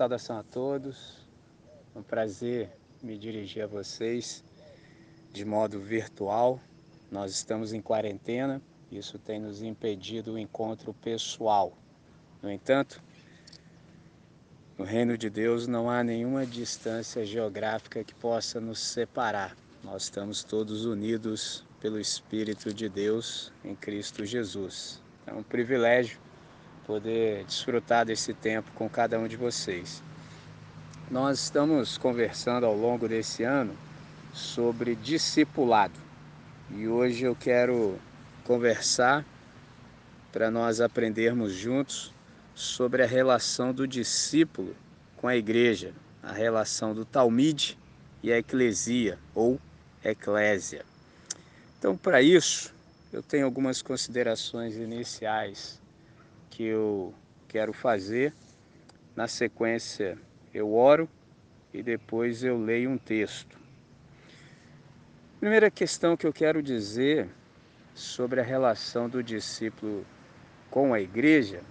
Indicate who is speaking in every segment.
Speaker 1: saudação a todos. É um prazer me dirigir a vocês de modo virtual. Nós estamos em quarentena, isso tem nos impedido o encontro pessoal. No entanto, no reino de Deus não há nenhuma distância geográfica que possa nos separar. Nós estamos todos unidos pelo Espírito de Deus em Cristo Jesus. É um privilégio poder desfrutar desse tempo com cada um de vocês. Nós estamos conversando ao longo desse ano sobre discipulado e hoje eu quero conversar para nós aprendermos juntos sobre a relação do discípulo com a igreja, a relação do Talmide e a eclesia ou eclésia. Então, para isso, eu tenho algumas considerações iniciais que eu quero fazer. Na sequência, eu oro e depois eu leio um texto. Primeira questão que eu quero dizer sobre a relação do discípulo com a igreja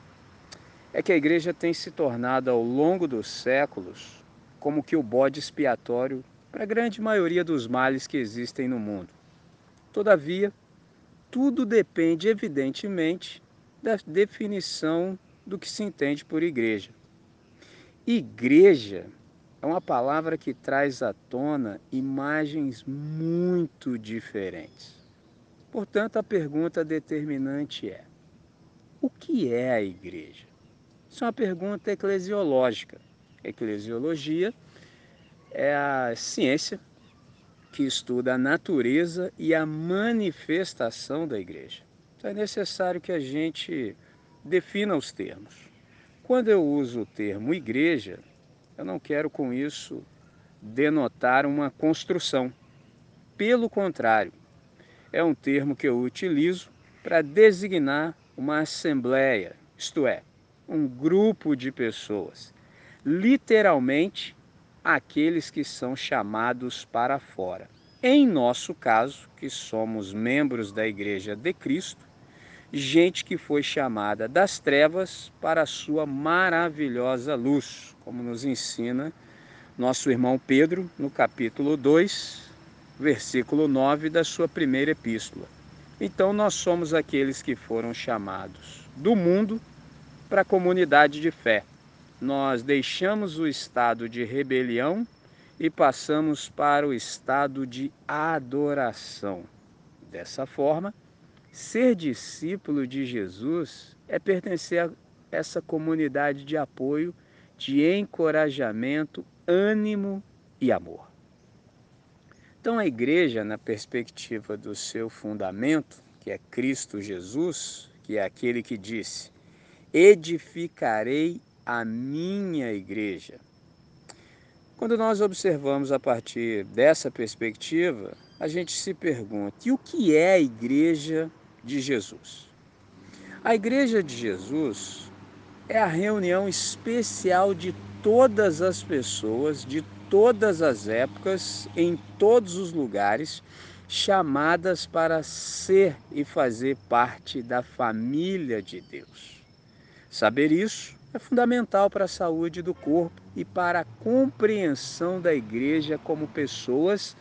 Speaker 1: é que a igreja tem se tornado ao longo dos séculos como que o bode expiatório para a grande maioria dos males que existem no mundo. Todavia, tudo depende, evidentemente, da definição do que se entende por igreja. Igreja é uma palavra que traz à tona imagens muito diferentes. Portanto, a pergunta determinante é: o que é a igreja? Isso é uma pergunta eclesiológica. Eclesiologia é a ciência que estuda a natureza e a manifestação da igreja. Então é necessário que a gente defina os termos. Quando eu uso o termo igreja, eu não quero com isso denotar uma construção. Pelo contrário, é um termo que eu utilizo para designar uma assembleia, isto é, um grupo de pessoas, literalmente aqueles que são chamados para fora. Em nosso caso, que somos membros da Igreja de Cristo, gente que foi chamada das trevas para a sua maravilhosa luz, como nos ensina nosso irmão Pedro no capítulo 2, versículo 9 da sua primeira epístola. Então nós somos aqueles que foram chamados do mundo para a comunidade de fé. Nós deixamos o estado de rebelião e passamos para o estado de adoração. Dessa forma, Ser discípulo de Jesus é pertencer a essa comunidade de apoio, de encorajamento, ânimo e amor. Então, a igreja, na perspectiva do seu fundamento, que é Cristo Jesus, que é aquele que disse: Edificarei a minha igreja. Quando nós observamos a partir dessa perspectiva, a gente se pergunta: e o que é a igreja de Jesus. A Igreja de Jesus é a reunião especial de todas as pessoas, de todas as épocas, em todos os lugares, chamadas para ser e fazer parte da família de Deus. Saber isso é fundamental para a saúde do corpo e para a compreensão da igreja como pessoas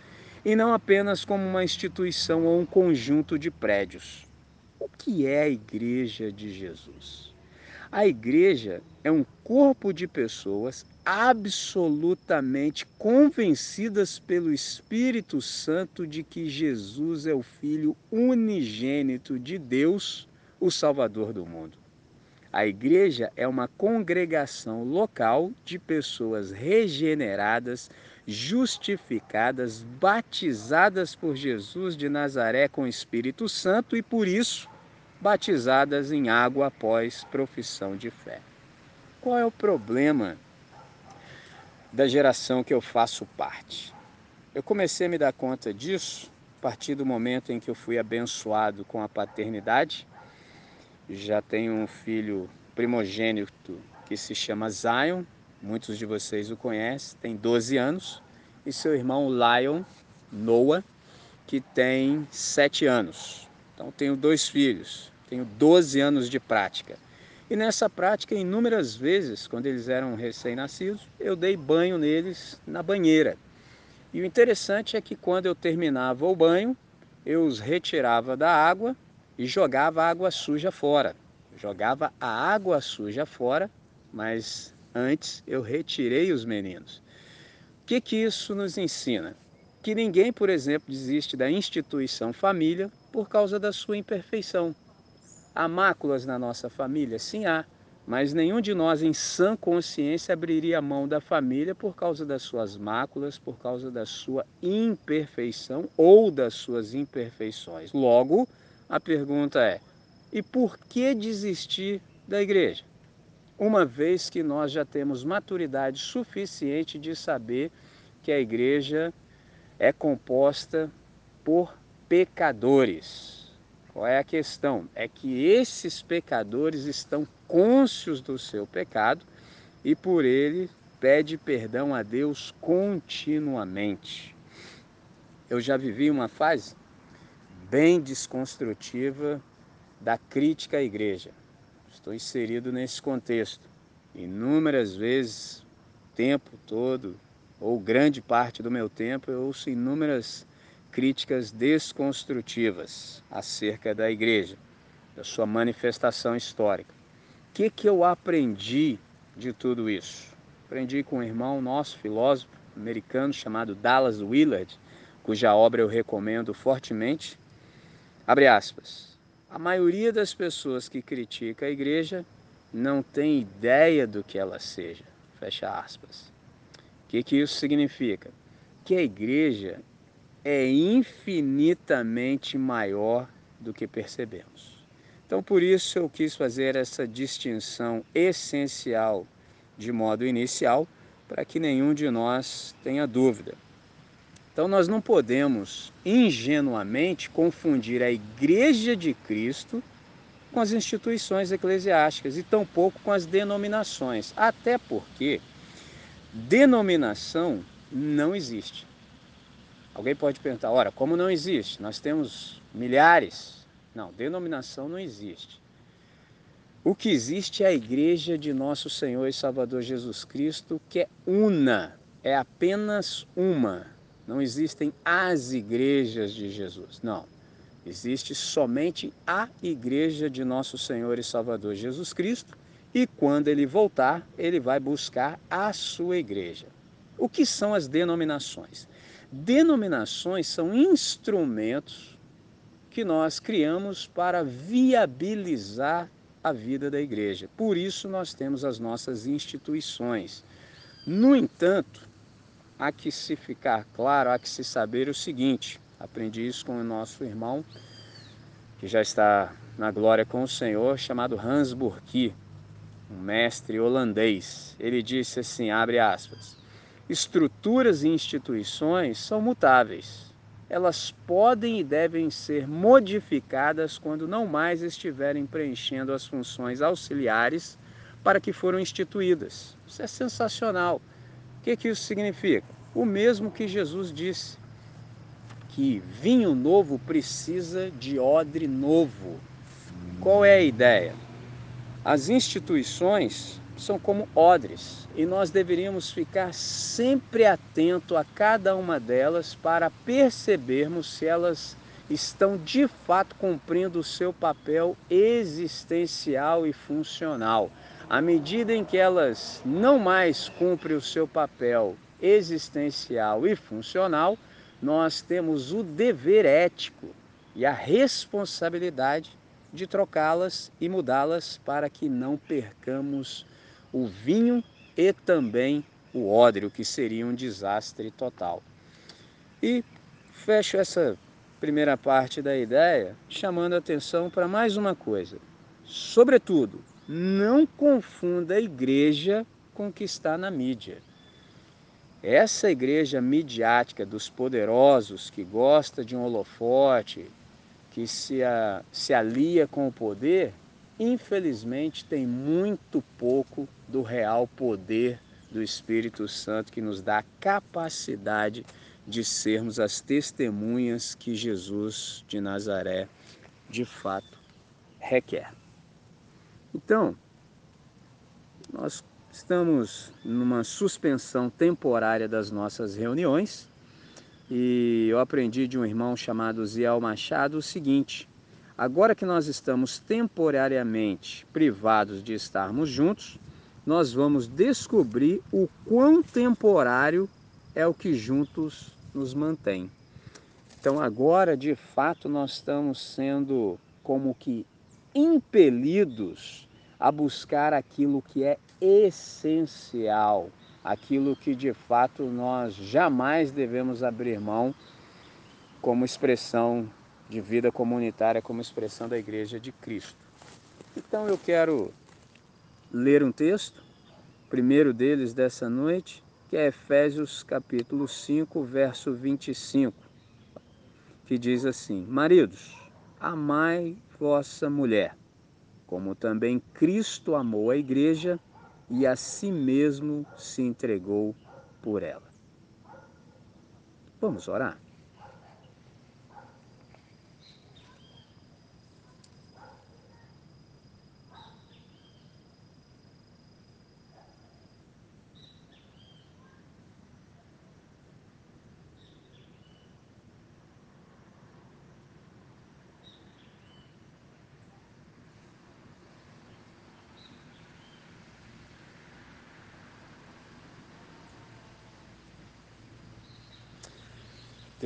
Speaker 1: e não apenas como uma instituição ou um conjunto de prédios. O que é a Igreja de Jesus? A igreja é um corpo de pessoas absolutamente convencidas pelo Espírito Santo de que Jesus é o Filho unigênito de Deus, o Salvador do mundo. A igreja é uma congregação local de pessoas regeneradas, justificadas, batizadas por Jesus de Nazaré com o Espírito Santo e por isso batizadas em água após profissão de fé. Qual é o problema da geração que eu faço parte? Eu comecei a me dar conta disso a partir do momento em que eu fui abençoado com a paternidade. Já tenho um filho primogênito que se chama Zion, muitos de vocês o conhecem, tem 12 anos, e seu irmão Lion, Noah, que tem 7 anos. Então tenho dois filhos, tenho 12 anos de prática. E nessa prática, inúmeras vezes, quando eles eram recém-nascidos, eu dei banho neles na banheira. E o interessante é que quando eu terminava o banho, eu os retirava da água e jogava a água suja fora. Jogava a água suja fora, mas antes eu retirei os meninos. O que, que isso nos ensina? Que ninguém, por exemplo, desiste da instituição família por causa da sua imperfeição. Há máculas na nossa família? Sim, há. Mas nenhum de nós, em sã consciência, abriria a mão da família por causa das suas máculas, por causa da sua imperfeição ou das suas imperfeições. Logo, a pergunta é: e por que desistir da igreja? Uma vez que nós já temos maturidade suficiente de saber que a igreja é composta por pecadores. Qual é a questão? É que esses pecadores estão cônscios do seu pecado e por ele pede perdão a Deus continuamente. Eu já vivi uma fase bem desconstrutiva da crítica à igreja. Estou inserido nesse contexto. Inúmeras vezes, tempo todo, ou grande parte do meu tempo, eu ouço inúmeras críticas desconstrutivas acerca da igreja, da sua manifestação histórica. O que, que eu aprendi de tudo isso? Aprendi com um irmão nosso, filósofo americano, chamado Dallas Willard, cuja obra eu recomendo fortemente. Abre aspas. A maioria das pessoas que critica a igreja não tem ideia do que ela seja. Fecha aspas. O que, que isso significa? Que a igreja é infinitamente maior do que percebemos. Então, por isso eu quis fazer essa distinção essencial de modo inicial, para que nenhum de nós tenha dúvida. Então, nós não podemos ingenuamente confundir a Igreja de Cristo com as instituições eclesiásticas e tampouco com as denominações, até porque denominação não existe. Alguém pode perguntar, ora, como não existe? Nós temos milhares. Não, denominação não existe. O que existe é a igreja de nosso Senhor e Salvador Jesus Cristo, que é una, é apenas uma. Não existem as igrejas de Jesus, não. Existe somente a igreja de nosso Senhor e Salvador Jesus Cristo, e quando ele voltar, ele vai buscar a sua igreja. O que são as denominações? Denominações são instrumentos que nós criamos para viabilizar a vida da igreja. Por isso nós temos as nossas instituições. No entanto, há que se ficar claro, há que se saber o seguinte: aprendi isso com o nosso irmão, que já está na glória com o Senhor, chamado Hans Burki, um mestre holandês. Ele disse assim: abre aspas estruturas e instituições são mutáveis. Elas podem e devem ser modificadas quando não mais estiverem preenchendo as funções auxiliares para que foram instituídas. Isso é sensacional. O que, que isso significa? O mesmo que Jesus disse, que vinho novo precisa de odre novo. Qual é a ideia? As instituições são como odres e nós deveríamos ficar sempre atento a cada uma delas para percebermos se elas estão de fato cumprindo o seu papel existencial e funcional. À medida em que elas não mais cumprem o seu papel existencial e funcional, nós temos o dever ético e a responsabilidade de trocá-las e mudá-las para que não percamos o vinho e também o ódrio, que seria um desastre total. E fecho essa primeira parte da ideia chamando a atenção para mais uma coisa. Sobretudo, não confunda a igreja com o que está na mídia. Essa igreja midiática dos poderosos que gosta de um holofote, que se, a, se alia com o poder, infelizmente tem muito pouco do real poder do Espírito Santo que nos dá a capacidade de sermos as testemunhas que Jesus de Nazaré de fato requer. Então, nós estamos numa suspensão temporária das nossas reuniões e eu aprendi de um irmão chamado Ziel Machado o seguinte: agora que nós estamos temporariamente privados de estarmos juntos, nós vamos descobrir o quão temporário é o que juntos nos mantém. Então agora, de fato, nós estamos sendo como que impelidos a buscar aquilo que é essencial, aquilo que de fato nós jamais devemos abrir mão como expressão de vida comunitária, como expressão da Igreja de Cristo. Então eu quero ler um texto, primeiro deles dessa noite, que é Efésios capítulo 5, verso 25, que diz assim: Maridos, amai vossa mulher como também Cristo amou a igreja e a si mesmo se entregou por ela. Vamos orar?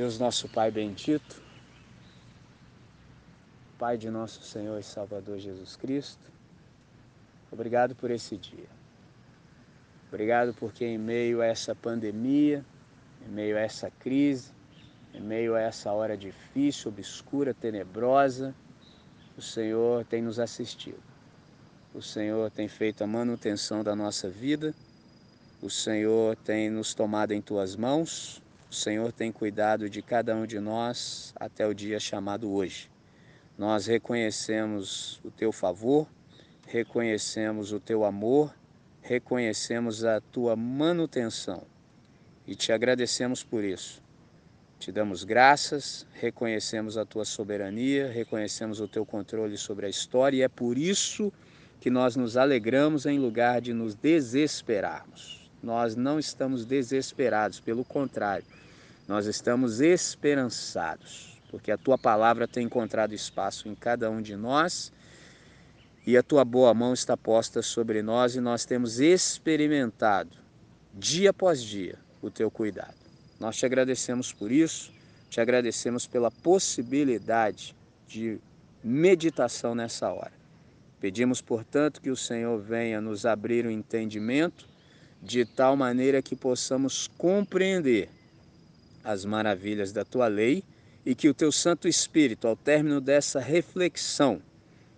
Speaker 1: Deus nosso Pai bendito, Pai de nosso Senhor e Salvador Jesus Cristo, obrigado por esse dia. Obrigado porque em meio a essa pandemia, em meio a essa crise, em meio a essa hora difícil, obscura, tenebrosa, o Senhor tem nos assistido. O Senhor tem feito a manutenção da nossa vida. O Senhor tem nos tomado em tuas mãos. O Senhor tem cuidado de cada um de nós até o dia chamado hoje. Nós reconhecemos o teu favor, reconhecemos o teu amor, reconhecemos a tua manutenção e te agradecemos por isso. Te damos graças, reconhecemos a tua soberania, reconhecemos o teu controle sobre a história e é por isso que nós nos alegramos em lugar de nos desesperarmos. Nós não estamos desesperados, pelo contrário, nós estamos esperançados, porque a tua palavra tem encontrado espaço em cada um de nós e a tua boa mão está posta sobre nós e nós temos experimentado dia após dia o teu cuidado. Nós te agradecemos por isso, te agradecemos pela possibilidade de meditação nessa hora. Pedimos, portanto, que o Senhor venha nos abrir o entendimento de tal maneira que possamos compreender as maravilhas da tua lei e que o teu Santo Espírito, ao término dessa reflexão,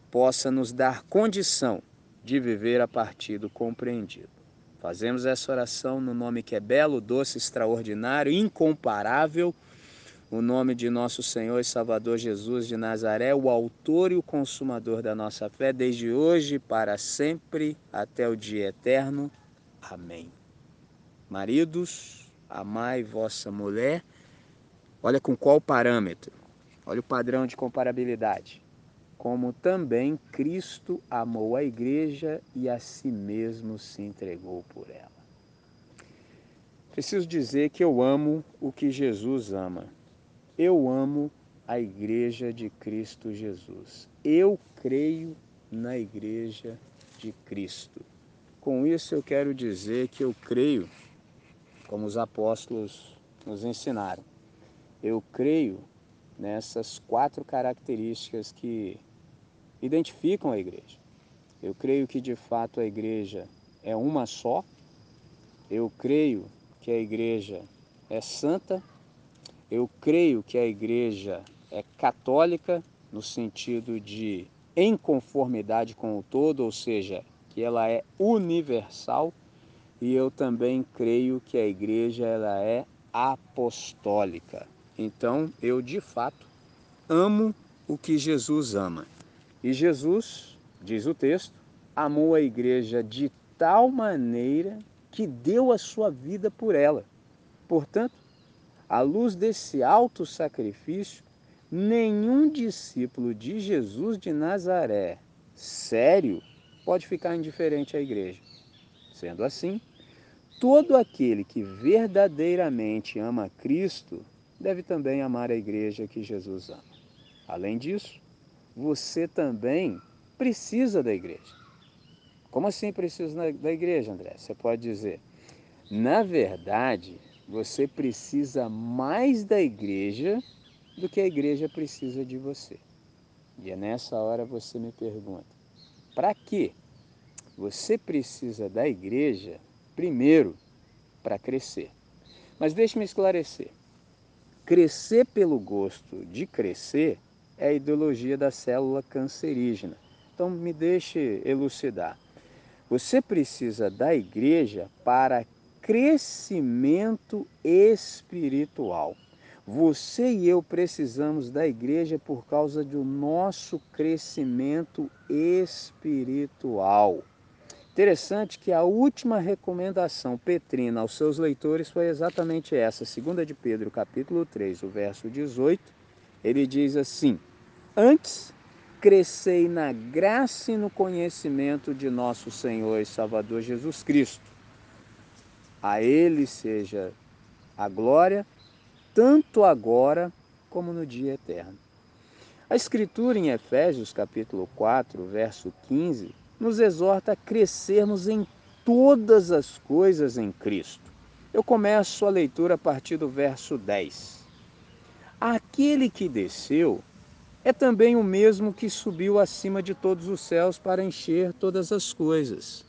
Speaker 1: possa nos dar condição de viver a partir do compreendido. Fazemos essa oração no nome que é belo, doce, extraordinário, incomparável, o nome de nosso Senhor e Salvador Jesus de Nazaré, o autor e o consumador da nossa fé, desde hoje para sempre, até o dia eterno. Amém. Maridos, amai vossa mulher. Olha com qual parâmetro? Olha o padrão de comparabilidade. Como também Cristo amou a igreja e a si mesmo se entregou por ela. Preciso dizer que eu amo o que Jesus ama. Eu amo a igreja de Cristo Jesus. Eu creio na igreja de Cristo. Com isso eu quero dizer que eu creio como os apóstolos nos ensinaram. Eu creio nessas quatro características que identificam a igreja. Eu creio que de fato a igreja é uma só. Eu creio que a igreja é santa. Eu creio que a igreja é católica no sentido de em conformidade com o todo, ou seja, que ela é universal e eu também creio que a igreja ela é apostólica. Então, eu de fato amo o que Jesus ama. E Jesus, diz o texto, amou a igreja de tal maneira que deu a sua vida por ela. Portanto, à luz desse alto sacrifício, nenhum discípulo de Jesus de Nazaré, sério, pode ficar indiferente à igreja. Sendo assim, todo aquele que verdadeiramente ama Cristo deve também amar a igreja que Jesus ama. Além disso, você também precisa da igreja. Como assim precisa da igreja, André? Você pode dizer, na verdade, você precisa mais da igreja do que a igreja precisa de você. E é nessa hora você me pergunta: para quê? Você precisa da igreja, primeiro, para crescer. Mas deixe-me esclarecer. Crescer pelo gosto de crescer é a ideologia da célula cancerígena. Então me deixe elucidar. Você precisa da igreja para crescimento espiritual. Você e eu precisamos da igreja por causa do nosso crescimento espiritual. Interessante que a última recomendação petrina aos seus leitores foi exatamente essa, 2 de Pedro, capítulo 3, o verso 18. Ele diz assim: Antes crescei na graça e no conhecimento de nosso Senhor e Salvador Jesus Cristo. A Ele seja a glória, tanto agora como no dia eterno. A Escritura em Efésios capítulo 4, verso 15, nos exorta a crescermos em todas as coisas em Cristo. Eu começo a leitura a partir do verso 10. Aquele que desceu é também o mesmo que subiu acima de todos os céus para encher todas as coisas.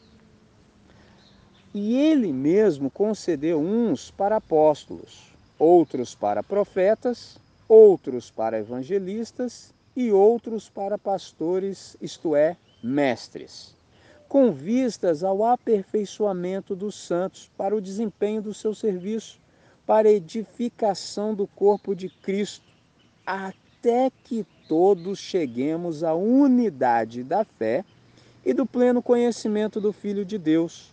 Speaker 1: E ele mesmo concedeu uns para apóstolos, outros para profetas, outros para evangelistas e outros para pastores, isto é, mestres, com vistas ao aperfeiçoamento dos santos para o desempenho do seu serviço, para a edificação do corpo de Cristo, até que todos cheguemos à unidade da fé e do pleno conhecimento do Filho de Deus,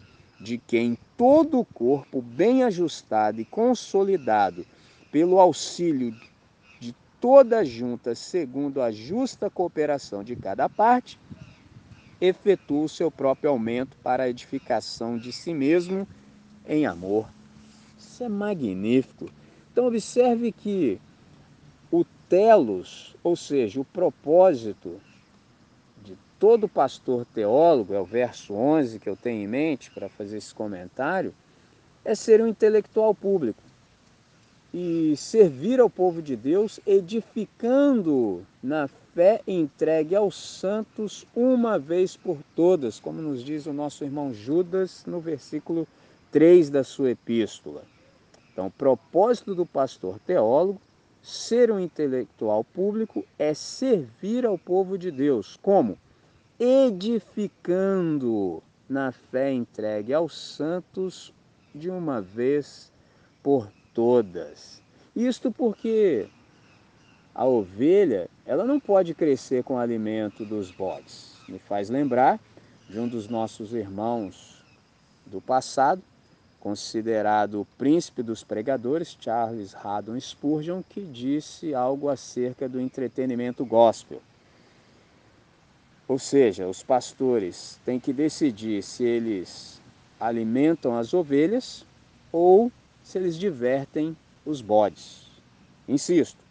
Speaker 1: de quem todo o corpo, bem ajustado e consolidado pelo auxílio toda junta, segundo a justa cooperação de cada parte, efetua o seu próprio aumento para a edificação de si mesmo em amor. Isso é magnífico. Então, observe que o telos, ou seja, o propósito de todo pastor teólogo, é o verso 11 que eu tenho em mente para fazer esse comentário, é ser um intelectual público e servir ao povo de Deus, edificando na fé entregue aos santos uma vez por todas, como nos diz o nosso irmão Judas no versículo 3 da sua epístola. Então, o propósito do pastor teólogo, ser um intelectual público, é servir ao povo de Deus. Como? Edificando na fé entregue aos santos de uma vez por todas. Isto porque a ovelha, ela não pode crescer com o alimento dos bodes. Me faz lembrar de um dos nossos irmãos do passado, considerado o príncipe dos pregadores, Charles Haddon Spurgeon, que disse algo acerca do entretenimento gospel. Ou seja, os pastores têm que decidir se eles alimentam as ovelhas ou se eles divertem os bodes. Insisto,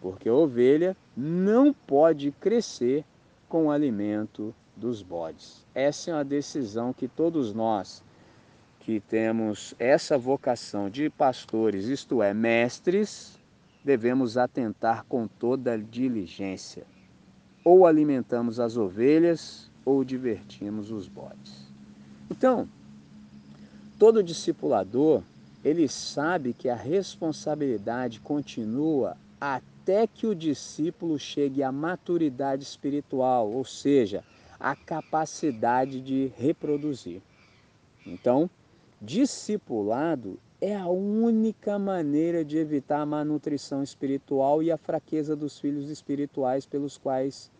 Speaker 1: porque a ovelha não pode crescer com o alimento dos bodes. Essa é uma decisão que todos nós que temos essa vocação de pastores, isto é, mestres, devemos atentar com toda diligência. Ou alimentamos as ovelhas ou divertimos os bodes. Então, todo discipulador ele sabe que a responsabilidade continua até que o discípulo chegue à maturidade espiritual, ou seja, à capacidade de reproduzir. Então, discipulado é a única maneira de evitar a malnutrição espiritual e a fraqueza dos filhos espirituais pelos quais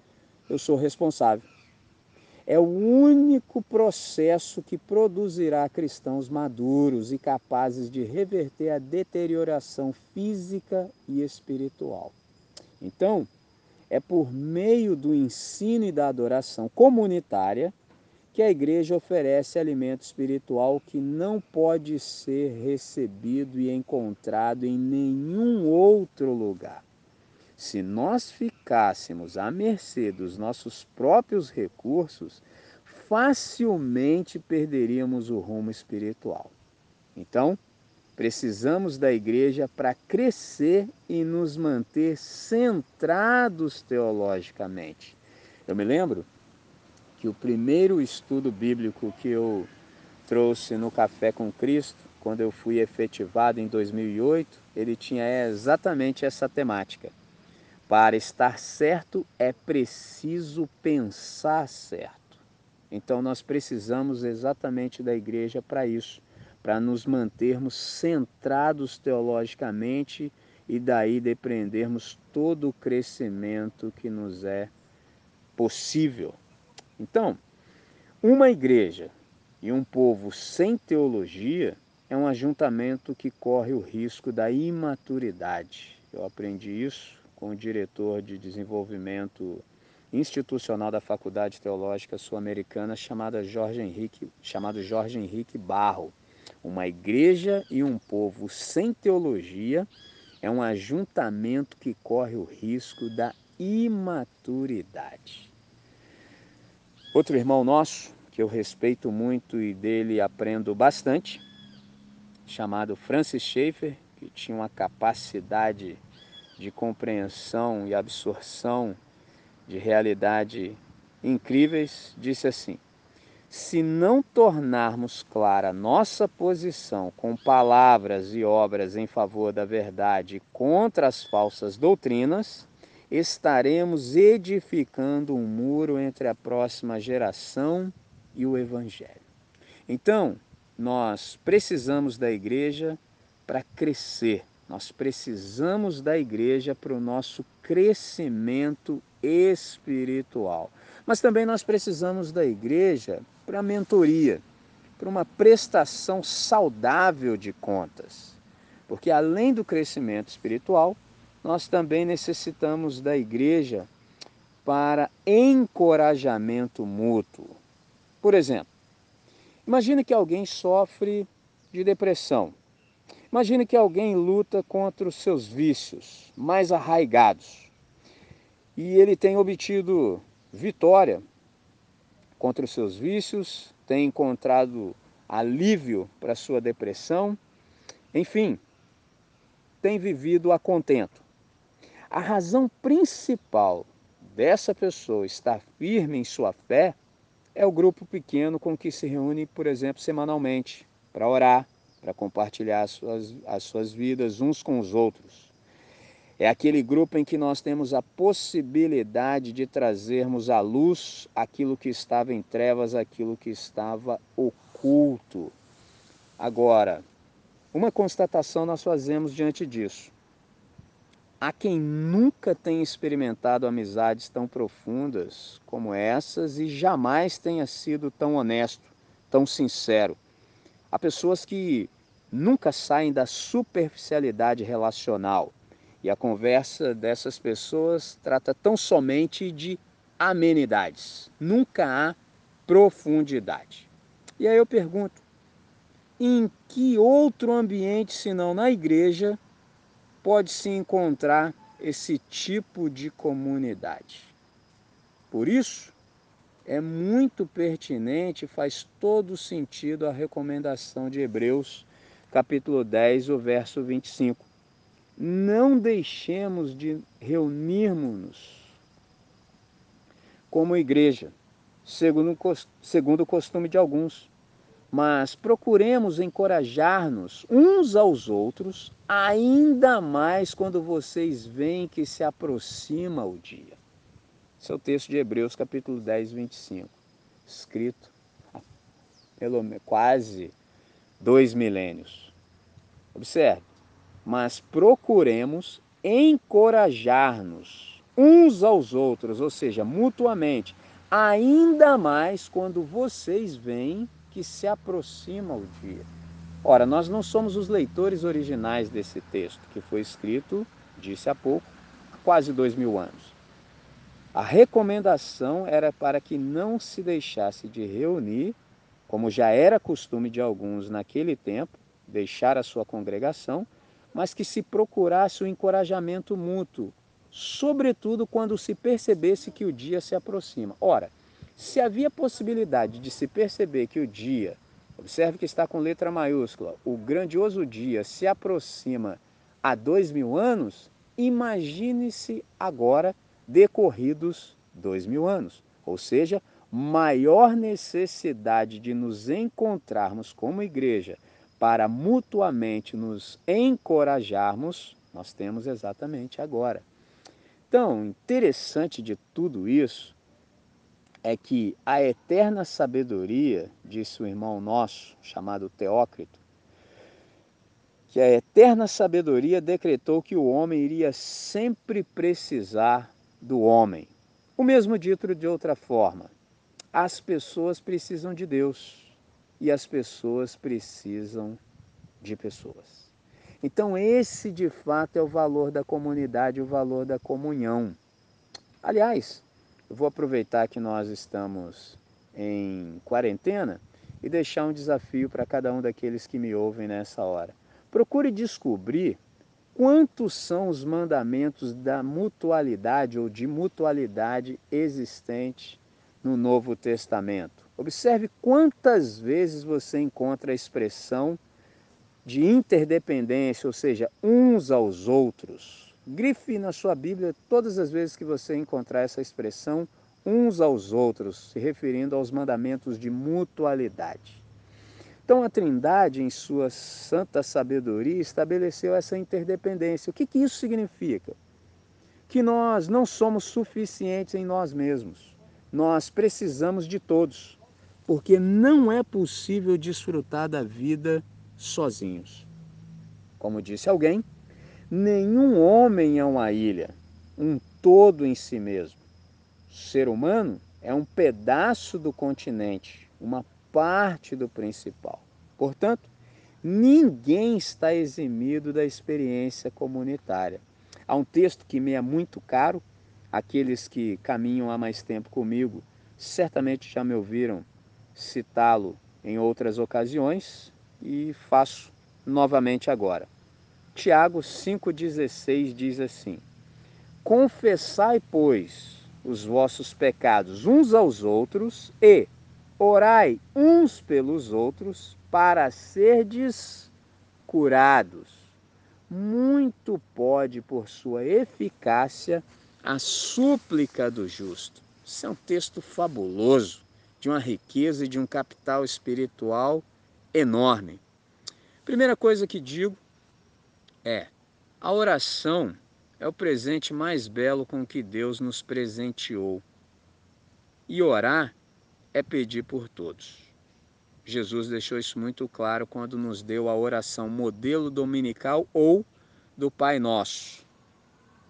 Speaker 1: eu sou responsável. É o único processo que produzirá cristãos maduros e capazes de reverter a deterioração física e espiritual. Então, é por meio do ensino e da adoração comunitária que a igreja oferece alimento espiritual que não pode ser recebido e encontrado em nenhum outro lugar. Se nós ficássemos à mercê dos nossos próprios recursos, facilmente perderíamos o rumo espiritual. Então, precisamos da igreja para crescer e nos manter centrados teologicamente. Eu me lembro que o primeiro estudo bíblico que eu trouxe no Café com Cristo, quando eu fui efetivado em 2008, ele tinha exatamente essa temática. Para estar certo é preciso pensar certo. Então nós precisamos exatamente da igreja para isso, para nos mantermos centrados teologicamente e daí depreendermos todo o crescimento que nos é possível. Então, uma igreja e um povo sem teologia é um ajuntamento que corre o risco da imaturidade. Eu aprendi isso com o diretor de desenvolvimento institucional da Faculdade Teológica Sul-Americana chamada Jorge Henrique, chamado Jorge Henrique Barro. Uma igreja e um povo sem teologia é um ajuntamento que corre o risco da imaturidade. Outro irmão nosso, que eu respeito muito e dele aprendo bastante, chamado Francis Schaeffer, que tinha uma capacidade de compreensão e absorção de realidade incríveis, disse assim: se não tornarmos clara nossa posição com palavras e obras em favor da verdade contra as falsas doutrinas, estaremos edificando um muro entre a próxima geração e o Evangelho. Então, nós precisamos da igreja para crescer, nós precisamos da igreja para o nosso crescimento espiritual. Mas também nós precisamos da igreja para mentoria, para uma prestação saudável de contas. Porque além do crescimento espiritual, nós também necessitamos da igreja para encorajamento mútuo. Por exemplo, imagine que alguém sofre de depressão. Imagine que alguém luta contra os seus vícios mais arraigados e ele tem obtido vitória contra os seus vícios, tem encontrado alívio para sua depressão, enfim, tem vivido a contento. A razão principal dessa pessoa estar firme em sua fé é o grupo pequeno com que se reúne, por exemplo, semanalmente, para orar, para compartilhar as suas, as suas vidas uns com os outros. É aquele grupo em que nós temos a possibilidade de trazermos à luz aquilo que estava em trevas, aquilo que estava oculto. Agora, uma constatação nós fazemos diante disso. Há quem nunca tenha experimentado amizades tão profundas como essas e jamais tenha sido tão honesto, tão sincero. Há pessoas que nunca saem da superficialidade relacional e a conversa dessas pessoas trata tão somente de amenidades, nunca há profundidade. E aí eu pergunto: em que outro ambiente senão na igreja pode-se encontrar esse tipo de comunidade. Por isso, é muito pertinente, faz todo sentido a recomendação de Hebreus, capítulo 10, o verso 25. Não deixemos de reunirmos-nos como igreja, segundo, segundo o costume de alguns, mas procuremos encorajar-nos uns aos outros, ainda mais quando vocês veem que se aproxima o dia. Esse é o texto de Hebreus, capítulo 10, 25, escrito pelo, quase dois milênios. Observe, mas procuremos encorajar-nos uns aos outros, ou seja, mutuamente, ainda mais quando vocês veem que se aproxima o dia. Ora, nós não somos os leitores originais desse texto, que foi escrito, disse há pouco, há quase dois mil anos. A recomendação era para que não se deixasse de reunir, como já era costume de alguns naquele tempo, deixar a sua congregação, mas que se procurasse o encorajamento mútuo, sobretudo quando se percebesse que o dia se aproxima. Ora, se havia possibilidade de se perceber que o dia, observe que está com letra maiúscula, o grandioso dia se aproxima há dois mil anos, imagine-se agora decorridos dois mil anos, ou seja, maior necessidade de nos encontrarmos como igreja para mutuamente nos encorajarmos, nós temos exatamente agora. Então, interessante de tudo isso é que a eterna sabedoria, disse o irmão nosso, chamado Teócrito, que a eterna sabedoria decretou que o homem iria sempre precisar do homem. O mesmo dito de outra forma, as pessoas precisam de Deus e as pessoas precisam de pessoas. Então, esse de fato é o valor da comunidade, o valor da comunhão. Aliás, eu vou aproveitar que nós estamos em quarentena e deixar um desafio para cada um daqueles que me ouvem nessa hora. Procure descobrir quantos são os mandamentos da mutualidade ou de mutualidade existente no Novo Testamento. Observe quantas vezes você encontra a expressão de interdependência, ou seja, uns aos outros. Grife na sua Bíblia todas as vezes que você encontrar essa expressão uns aos outros, se referindo aos mandamentos de mutualidade. Então a Trindade, em sua santa sabedoria, estabeleceu essa interdependência. O que, que isso significa? Que nós não somos suficientes em nós mesmos. Nós precisamos de todos, porque não é possível desfrutar da vida sozinhos. Como disse alguém, Nenhum homem é uma ilha, um todo em si mesmo. O ser humano é um pedaço do continente, uma parte do principal. Portanto, ninguém está eximido da experiência comunitária. Há um texto que me é muito caro, aqueles que caminham há mais tempo comigo certamente já me ouviram citá-lo em outras ocasiões e faço novamente agora. Tiago 5,16 diz assim: Confessai, pois, os vossos pecados uns aos outros e orai uns pelos outros para serdes curados. Muito pode, por sua eficácia, a súplica do justo. Isso é um texto fabuloso, de uma riqueza e de um capital espiritual enorme. Primeira coisa que digo é: a oração é o presente mais belo com que Deus nos presenteou. E orar é pedir por todos. Jesus deixou isso muito claro quando nos deu a oração modelo dominical ou do Pai Nosso.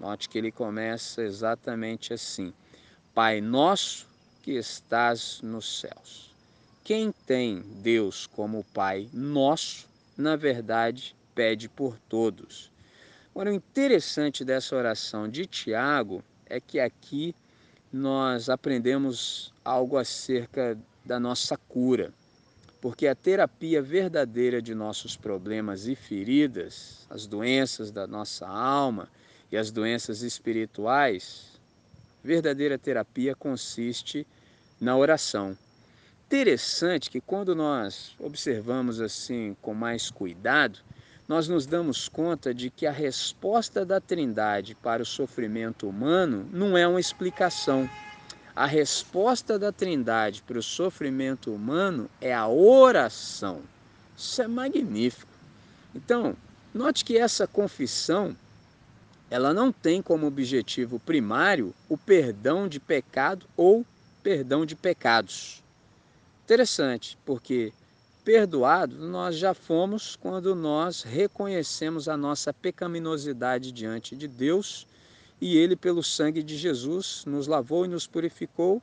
Speaker 1: Note que ele começa exatamente assim: Pai Nosso que estás nos céus. Quem tem Deus como Pai Nosso, na verdade, pede por todos. Agora, o interessante dessa oração de Tiago é que aqui nós aprendemos algo acerca da nossa cura, porque a terapia verdadeira de nossos problemas e feridas, as doenças da nossa alma e as doenças espirituais, verdadeira terapia consiste na oração interessante que quando nós observamos assim com mais cuidado, nós nos damos conta de que a resposta da Trindade para o sofrimento humano não é uma explicação. A resposta da Trindade para o sofrimento humano é a oração. Isso é magnífico. Então, note que essa confissão ela não tem como objetivo primário o perdão de pecado ou perdão de pecados. Interessante, porque perdoados nós já fomos quando nós reconhecemos a nossa pecaminosidade diante de Deus e Ele, pelo sangue de Jesus, nos lavou e nos purificou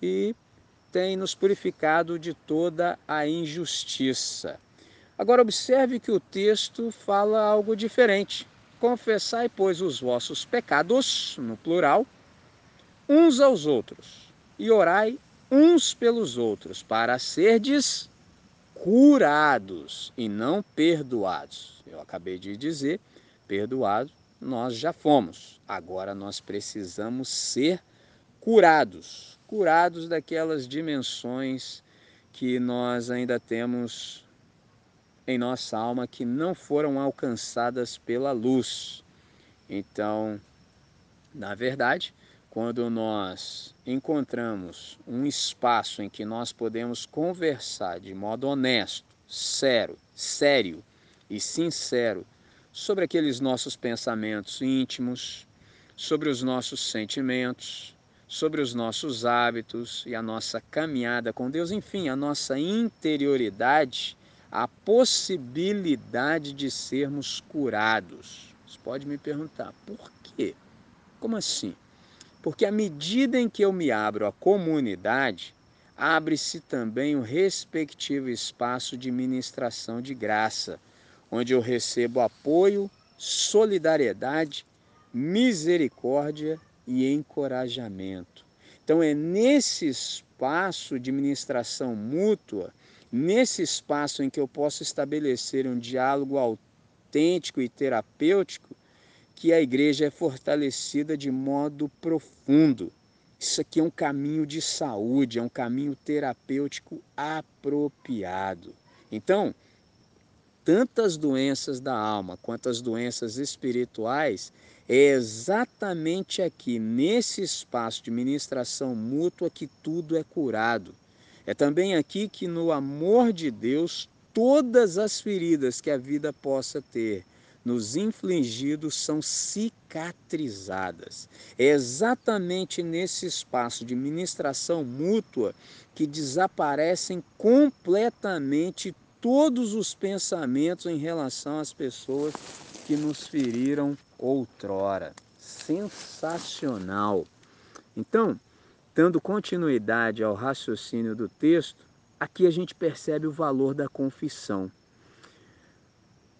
Speaker 1: e tem nos purificado de toda a injustiça. Agora, observe que o texto fala algo diferente. Confessai, pois, os vossos pecados, no plural, uns aos outros, e orai uns pelos outros, para serdes curados e não perdoados. Eu acabei de dizer, perdoados nós já fomos. Agora nós precisamos ser curados, curados daquelas dimensões que nós ainda temos em nossa alma que não foram alcançadas pela luz. Então, na verdade, quando nós encontramos um espaço em que nós podemos conversar de modo honesto, sério, sério e sincero sobre aqueles nossos pensamentos íntimos, sobre os nossos sentimentos, sobre os nossos hábitos e a nossa caminhada com Deus, enfim, a nossa interioridade, a possibilidade de sermos curados. Você pode me perguntar, por quê? Como assim? Porque à medida em que eu me abro à comunidade, abre-se também o respectivo espaço de ministração de graça, onde eu recebo apoio, solidariedade, misericórdia e encorajamento. Então é nesse espaço de ministração mútua nesse espaço em que eu posso estabelecer um diálogo autêntico e terapêutico, que a igreja é fortalecida de modo profundo. Isso aqui é um caminho de saúde, é um caminho terapêutico apropriado. Então, tantas doenças da alma quanto as doenças espirituais, é exatamente aqui, nesse espaço de ministração mútua, que tudo é curado. É também aqui que, no amor de Deus, todas as feridas que a vida possa ter nos infligidos são cicatrizadas. É exatamente nesse espaço de ministração mútua que desaparecem completamente todos os pensamentos em relação às pessoas que nos feriram outrora. Sensacional! Então, Dando continuidade ao raciocínio do texto, aqui a gente percebe o valor da confissão.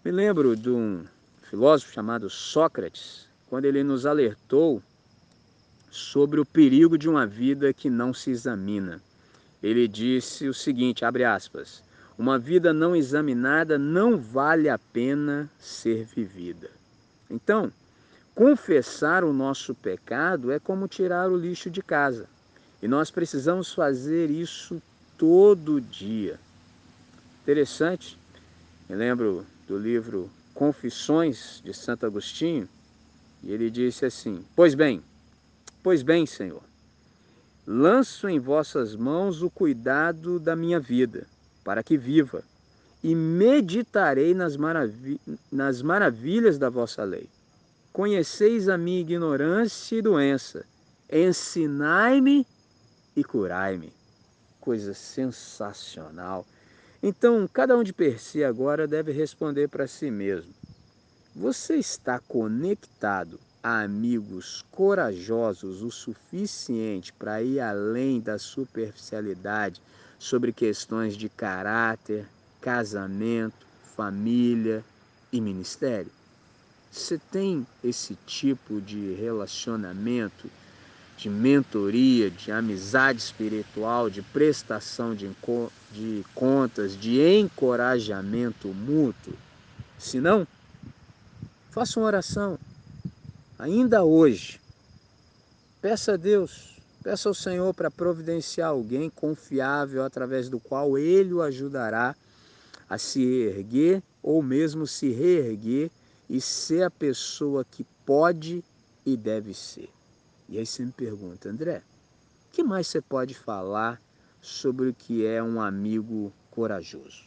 Speaker 1: Me lembro de um filósofo chamado Sócrates, quando ele nos alertou sobre o perigo de uma vida que não se examina. Ele disse o seguinte, abre aspas, uma vida não examinada não vale a pena ser vivida. Então, confessar o nosso pecado é como tirar o lixo de casa. E nós precisamos fazer isso todo dia. Interessante, me lembro do livro Confissões de Santo Agostinho, e ele disse assim: Pois bem, pois bem, Senhor, lanço em vossas mãos o cuidado da minha vida, para que viva, e meditarei nas, nas maravilhas da vossa lei. Conheceis a minha ignorância e doença, ensinai-me e curai-me. Coisa sensacional. Então, cada um de per si agora deve responder para si mesmo: Você está conectado a amigos corajosos o suficiente para ir além da superficialidade sobre questões de caráter, casamento, família e ministério? Você tem esse tipo de relacionamento de mentoria, de amizade espiritual, de prestação de, de contas, de encorajamento mútuo. Se não, faça uma oração, ainda hoje. Peça a Deus, peça ao Senhor para providenciar alguém confiável através do qual Ele o ajudará a se erguer ou mesmo se reerguer e ser a pessoa que pode e deve ser. E aí você me pergunta, André, o que mais você pode falar sobre o que é um amigo corajoso?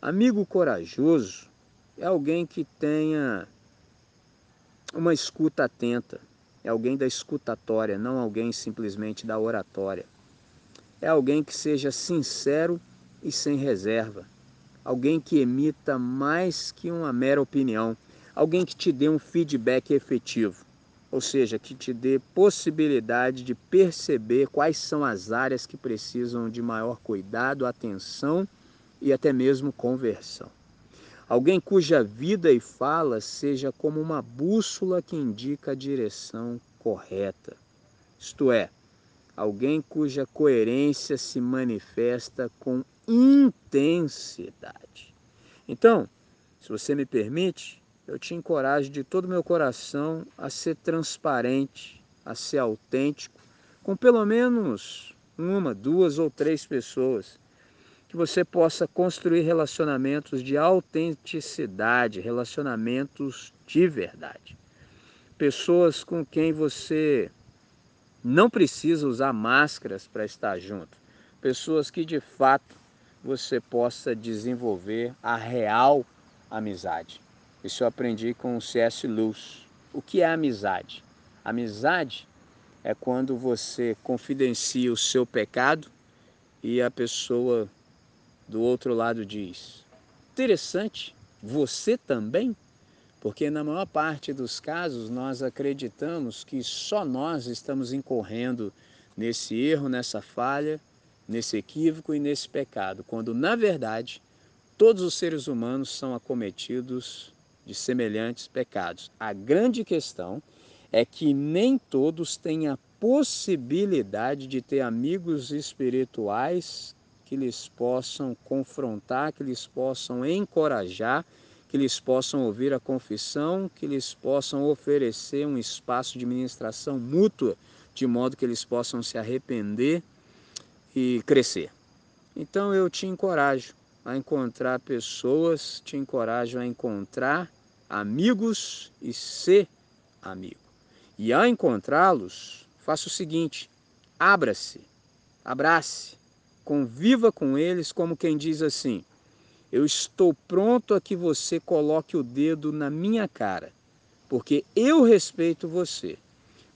Speaker 1: Amigo corajoso é alguém que tenha uma escuta atenta, é alguém da escutatória, não alguém simplesmente da oratória. É alguém que seja sincero e sem reserva. Alguém que emita mais que uma mera opinião. Alguém que te dê um feedback efetivo. Ou seja, que te dê possibilidade de perceber quais são as áreas que precisam de maior cuidado, atenção e até mesmo conversão. Alguém cuja vida e fala seja como uma bússola que indica a direção correta. Isto é, alguém cuja coerência se manifesta com intensidade. Então, se você me permite, eu te encorajo de todo o meu coração a ser transparente, a ser autêntico, com pelo menos uma, duas ou três pessoas, que você possa construir relacionamentos de autenticidade, relacionamentos de verdade. Pessoas com quem você não precisa usar máscaras para estar junto. Pessoas que de fato você possa desenvolver a real amizade. Isso eu aprendi com o C.S. Lewis. O que é amizade? Amizade é quando você confidencia o seu pecado e a pessoa do outro lado diz: Interessante, você também? Porque na maior parte dos casos nós acreditamos que só nós estamos incorrendo nesse erro, nessa falha, nesse equívoco e nesse pecado, quando na verdade todos os seres humanos são acometidos de semelhantes pecados. A grande questão é que nem todos têm a possibilidade de ter amigos espirituais que lhes possam confrontar, que lhes possam encorajar que eles possam ouvir a confissão, que eles possam oferecer um espaço de ministração mútua, de modo que eles possam se arrepender e crescer. Então eu te encorajo a encontrar pessoas, te encorajo a encontrar amigos e ser amigo. E ao encontrá-los, faça o seguinte: abra-se, abrace, conviva com eles como quem diz assim: eu estou pronto a que você coloque o dedo na minha cara, porque eu respeito você.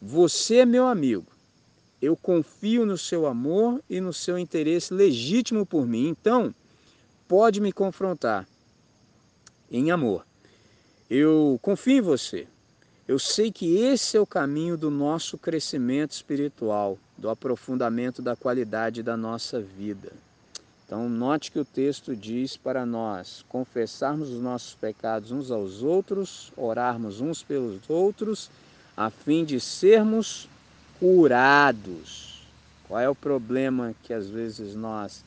Speaker 1: Você é meu amigo. Eu confio no seu amor e no seu interesse legítimo por mim. Então, pode me confrontar em amor. Eu confio em você. Eu sei que esse é o caminho do nosso crescimento espiritual, do aprofundamento da qualidade da nossa vida. Então, note que o texto diz para nós confessarmos os nossos pecados uns aos outros, orarmos uns pelos outros, a fim de sermos curados. Qual é o problema que às vezes nós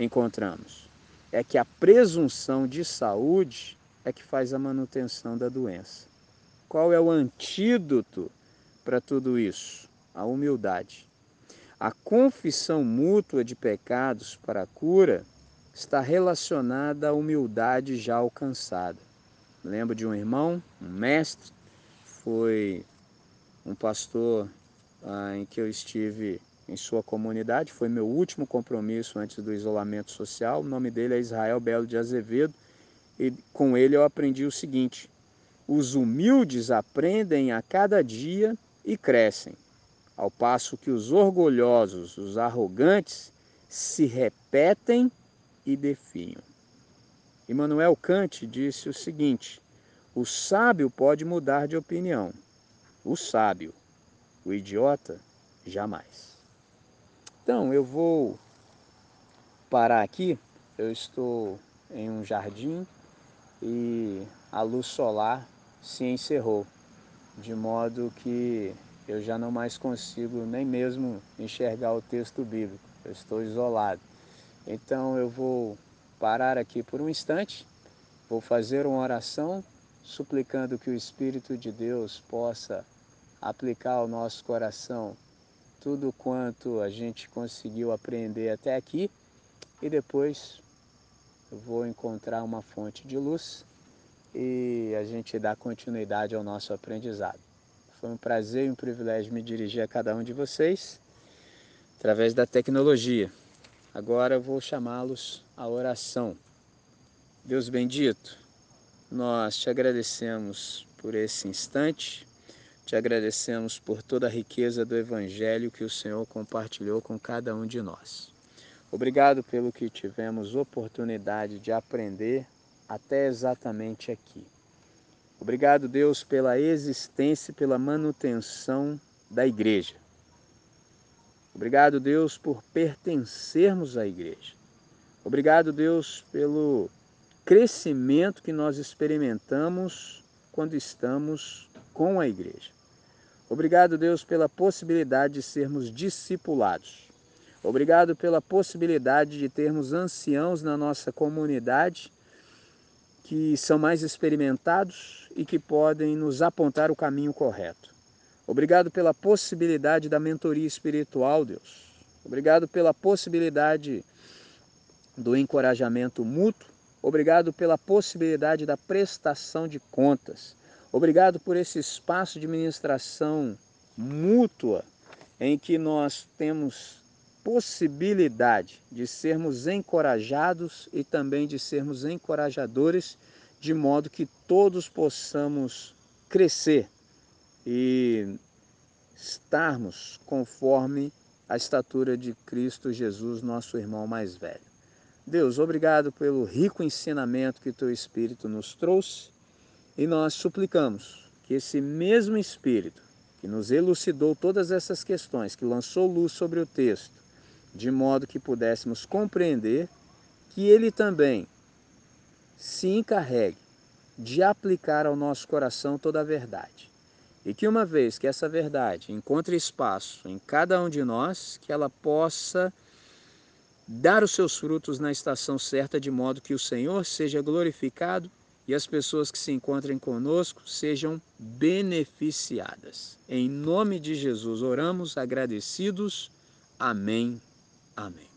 Speaker 1: encontramos? É que a presunção de saúde é que faz a manutenção da doença. Qual é o antídoto para tudo isso? A humildade. A confissão mútua de pecados para a cura está relacionada à humildade já alcançada. Lembro de um irmão, um mestre, foi um pastor ah, em que eu estive em sua comunidade, foi meu último compromisso antes do isolamento social. O nome dele é Israel Belo de Azevedo com ele eu aprendi o seguinte: os humildes aprendem a cada dia e crescem ao passo que os orgulhosos, os arrogantes, se repetem e definham. Immanuel Kant disse o seguinte: o sábio pode mudar de opinião, o sábio, o idiota, jamais. Então eu vou parar aqui. Eu estou em um jardim e a luz solar se encerrou, de modo que eu já não mais consigo nem mesmo enxergar o texto bíblico, eu estou isolado. Então eu vou parar aqui por um instante, vou fazer uma oração suplicando que o Espírito de Deus possa aplicar ao nosso coração tudo quanto a gente conseguiu aprender até aqui e depois eu vou encontrar uma fonte de luz e a gente dá continuidade ao nosso aprendizado. Foi um prazer e um privilégio me dirigir a cada um de vocês através da tecnologia. Agora eu vou chamá-los à oração. Deus bendito, nós te agradecemos por esse instante, te agradecemos por toda a riqueza do Evangelho que o Senhor compartilhou com cada um de nós. Obrigado pelo que tivemos oportunidade de aprender até exatamente aqui. Obrigado, Deus, pela existência e pela manutenção da igreja. Obrigado, Deus, por pertencermos à igreja. Obrigado, Deus, pelo crescimento que nós experimentamos quando estamos com a igreja. Obrigado, Deus, pela possibilidade de sermos discipulados. Obrigado pela possibilidade de termos anciãos na nossa comunidade que são mais experimentados e que podem nos apontar o caminho correto. Obrigado pela possibilidade da mentoria espiritual, Deus. Obrigado pela possibilidade do encorajamento mútuo Obrigado pela possibilidade da prestação de contas. Obrigado por esse espaço de ministração mútua em que nós temos possibilidade de sermos encorajados e também de sermos encorajadores, de modo que todos possamos crescer e estarmos conforme a estatura de Cristo Jesus, nosso irmão mais velho. Deus, obrigado pelo rico ensinamento que teu Espírito nos trouxe e nós suplicamos que esse mesmo Espírito que nos elucidou todas essas questões, que lançou luz sobre o texto, de modo que pudéssemos compreender, que ele também se encarregue de aplicar ao nosso coração toda a verdade. E que uma vez que essa verdade encontre espaço em cada um de nós, que ela possa dar os seus frutos na estação certa, de modo que o Senhor seja glorificado e as pessoas que se encontrem conosco sejam beneficiadas. Em nome de Jesus oramos agradecidos. Amém. Amém.